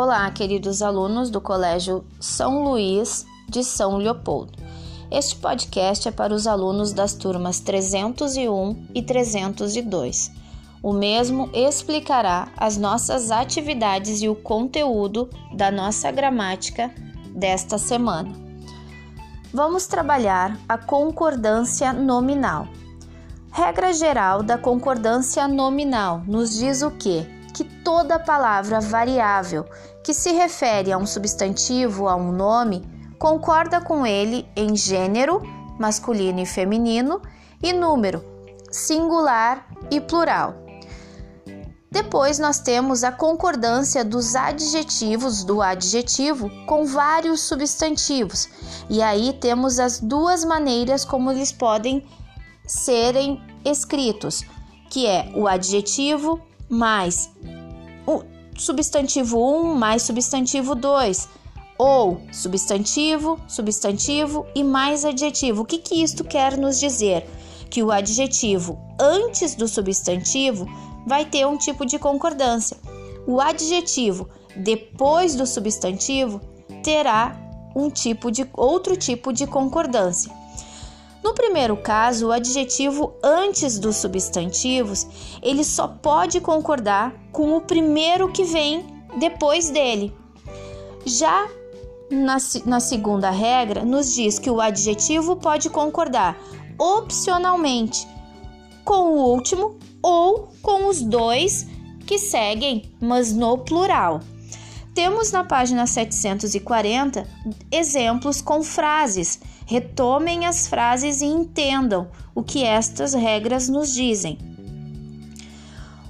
Olá, queridos alunos do Colégio São Luís de São Leopoldo. Este podcast é para os alunos das turmas 301 e 302. O mesmo explicará as nossas atividades e o conteúdo da nossa gramática desta semana. Vamos trabalhar a concordância nominal. Regra geral da concordância nominal nos diz o que? Que toda palavra variável que se refere a um substantivo, a um nome, concorda com ele em gênero, masculino e feminino, e número, singular e plural. Depois nós temos a concordância dos adjetivos do adjetivo com vários substantivos. E aí temos as duas maneiras como eles podem serem escritos, que é o adjetivo mais substantivo 1 mais substantivo 2, ou substantivo, substantivo e mais adjetivo. O que, que isto quer nos dizer? Que o adjetivo antes do substantivo vai ter um tipo de concordância. O adjetivo depois do substantivo terá um tipo de outro tipo de concordância. No primeiro caso, o adjetivo antes dos substantivos, ele só pode concordar com o primeiro que vem depois dele. Já na, na segunda regra, nos diz que o adjetivo pode concordar opcionalmente com o último ou com os dois que seguem, mas no plural. Temos na página 740 exemplos com frases. Retomem as frases e entendam o que estas regras nos dizem.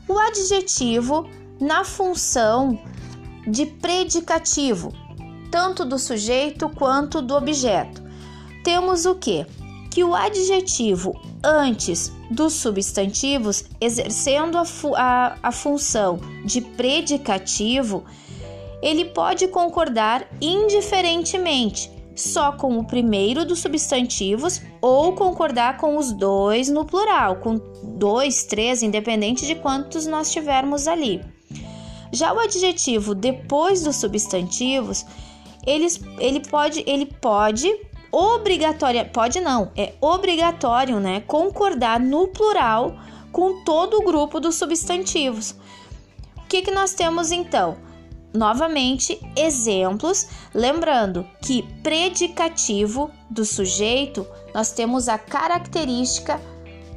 O adjetivo na função de predicativo, tanto do sujeito quanto do objeto. Temos o que? Que o adjetivo antes dos substantivos, exercendo a, fu a, a função de predicativo, ele pode concordar indiferentemente só com o primeiro dos substantivos ou concordar com os dois no plural, com dois, três, independente de quantos nós tivermos ali. Já o adjetivo depois dos substantivos, eles, ele pode, ele pode obrigatória, pode não, é obrigatório, né, concordar no plural com todo o grupo dos substantivos. O que, que nós temos então? Novamente exemplos, lembrando que predicativo do sujeito nós temos a característica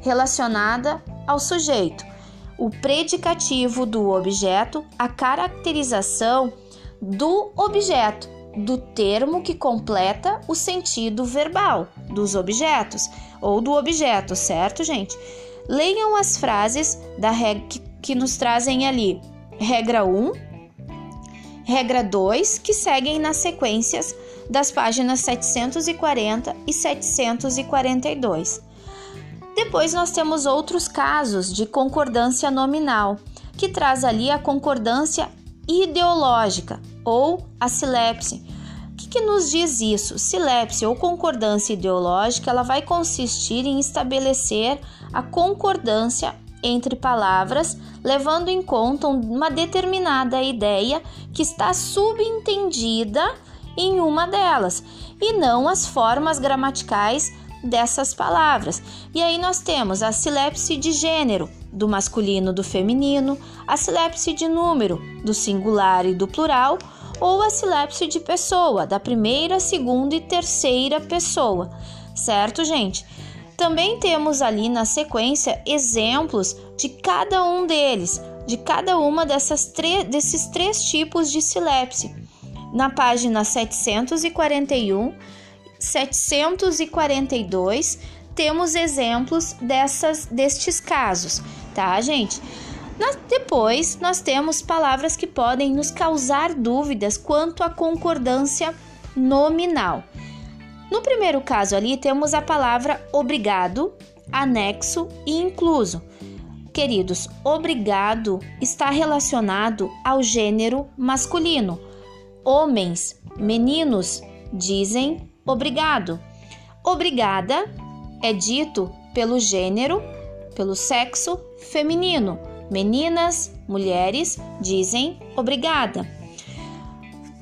relacionada ao sujeito, o predicativo do objeto, a caracterização do objeto, do termo que completa o sentido verbal dos objetos ou do objeto, certo, gente? Leiam as frases da que, que nos trazem ali. Regra 1, Regra 2, que seguem nas sequências das páginas 740 e 742. Depois nós temos outros casos de concordância nominal, que traz ali a concordância ideológica ou a silepse. O que, que nos diz isso? Silepse ou concordância ideológica, ela vai consistir em estabelecer a concordância entre palavras, levando em conta uma determinada ideia que está subentendida em uma delas, e não as formas gramaticais dessas palavras. E aí nós temos a silepse de gênero, do masculino do feminino, a silepse de número, do singular e do plural, ou a silepse de pessoa, da primeira, segunda e terceira pessoa. Certo, gente? Também temos ali na sequência exemplos de cada um deles, de cada uma dessas desses três tipos de silepse. Na página 741, 742, temos exemplos dessas, destes casos, tá, gente? depois, nós temos palavras que podem nos causar dúvidas quanto à concordância nominal. No primeiro caso ali temos a palavra obrigado, anexo e incluso. Queridos, obrigado está relacionado ao gênero masculino. Homens, meninos dizem obrigado. Obrigada é dito pelo gênero, pelo sexo feminino. Meninas, mulheres dizem obrigada.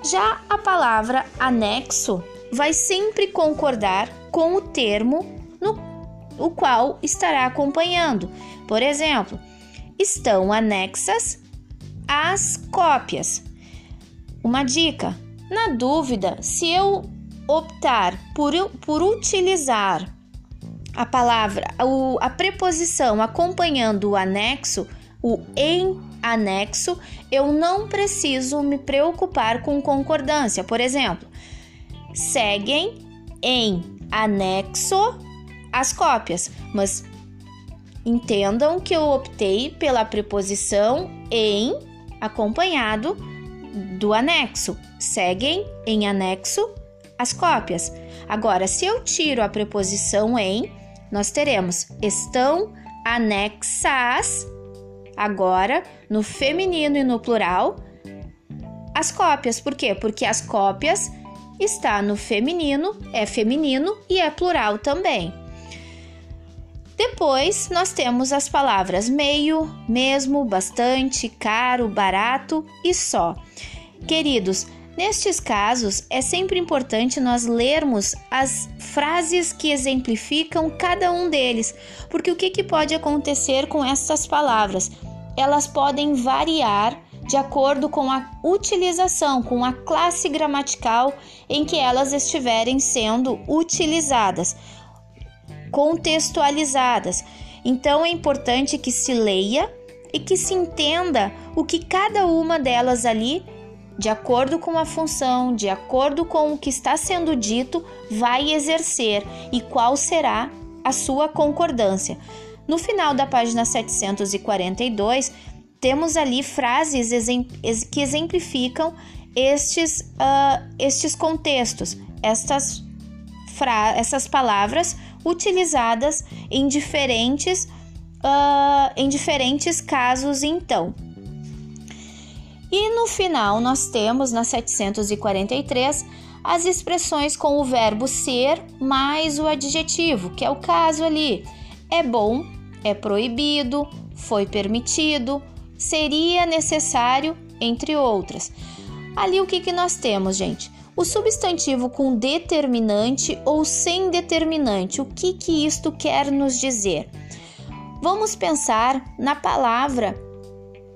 Já a palavra anexo vai sempre concordar com o termo no o qual estará acompanhando. Por exemplo, estão anexas as cópias. Uma dica: na dúvida, se eu optar por, por utilizar a palavra, a preposição acompanhando o anexo, o em anexo, eu não preciso me preocupar com concordância. Por exemplo, seguem em anexo as cópias, mas entendam que eu optei pela preposição em acompanhado do anexo. Seguem em anexo as cópias. Agora, se eu tiro a preposição em, nós teremos estão anexas agora no feminino e no plural as cópias. Por quê? Porque as cópias está no feminino, é feminino e é plural também. Depois nós temos as palavras meio, mesmo, bastante, caro, barato e só. Queridos, nestes casos é sempre importante nós lermos as frases que exemplificam cada um deles, porque o que, que pode acontecer com essas palavras? elas podem variar de acordo com a utilização, com a classe gramatical em que elas estiverem sendo utilizadas, contextualizadas. Então é importante que se leia e que se entenda o que cada uma delas ali, de acordo com a função, de acordo com o que está sendo dito, vai exercer e qual será a sua concordância. No final da página 742, temos ali frases que exemplificam estes, uh, estes contextos, estas essas palavras utilizadas em diferentes, uh, em diferentes casos, então. E no final, nós temos na 743 as expressões com o verbo ser mais o adjetivo, que é o caso ali. É bom, é proibido, foi permitido, seria necessário, entre outras. Ali o que, que nós temos, gente? O substantivo com determinante ou sem determinante, o que, que isto quer nos dizer? Vamos pensar na palavra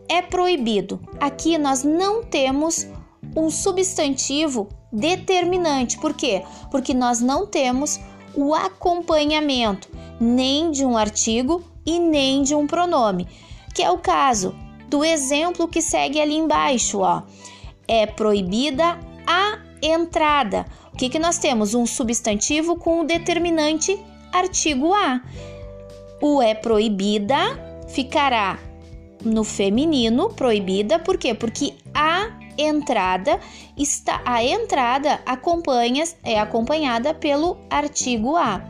é proibido. Aqui nós não temos um substantivo determinante. Por quê? Porque nós não temos o acompanhamento nem de um artigo e nem de um pronome, que é o caso do exemplo que segue ali embaixo, ó. É proibida a entrada. O que, que nós temos? Um substantivo com o determinante artigo a. O é proibida ficará no feminino, proibida, por quê? Porque a entrada está a entrada acompanha é acompanhada pelo artigo a.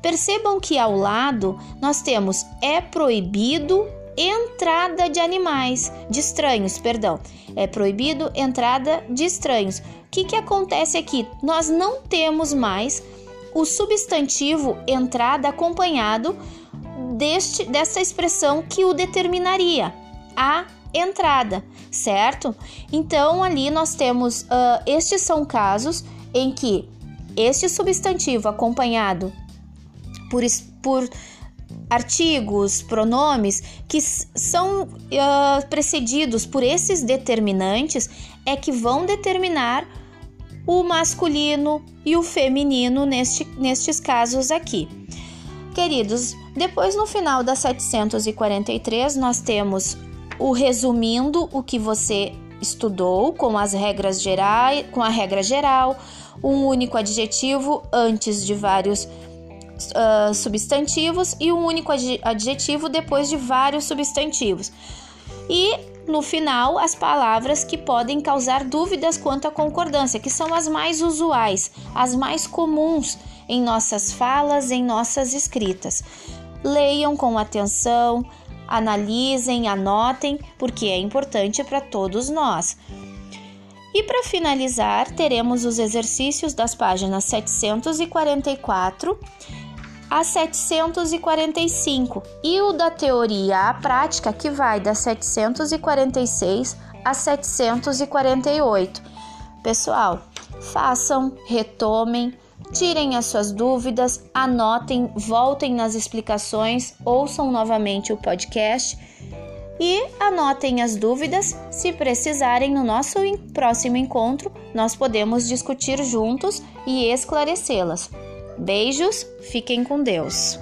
Percebam que ao lado nós temos é proibido entrada de animais, de estranhos, perdão. É proibido entrada de estranhos. O que, que acontece aqui? Nós não temos mais o substantivo entrada acompanhado deste, dessa expressão que o determinaria, a entrada, certo? Então ali nós temos, uh, estes são casos em que este substantivo acompanhado por, por artigos, pronomes que são uh, precedidos por esses determinantes é que vão determinar o masculino e o feminino neste, nestes casos aqui. Queridos, depois no final da 743 nós temos o resumindo o que você estudou com as regras gerais, com a regra geral, um único adjetivo antes de vários uh, substantivos e um único adjetivo depois de vários substantivos. E no final, as palavras que podem causar dúvidas quanto à concordância, que são as mais usuais, as mais comuns em nossas falas, em nossas escritas. Leiam com atenção, analisem, anotem, porque é importante para todos nós. E para finalizar, teremos os exercícios das páginas 744 a 745 e o da teoria à prática que vai da 746 a 748. Pessoal, façam, retomem, tirem as suas dúvidas, anotem, voltem nas explicações, ouçam novamente o podcast e anotem as dúvidas. Se precisarem, no nosso próximo encontro, nós podemos discutir juntos e esclarecê-las. Beijos, fiquem com Deus.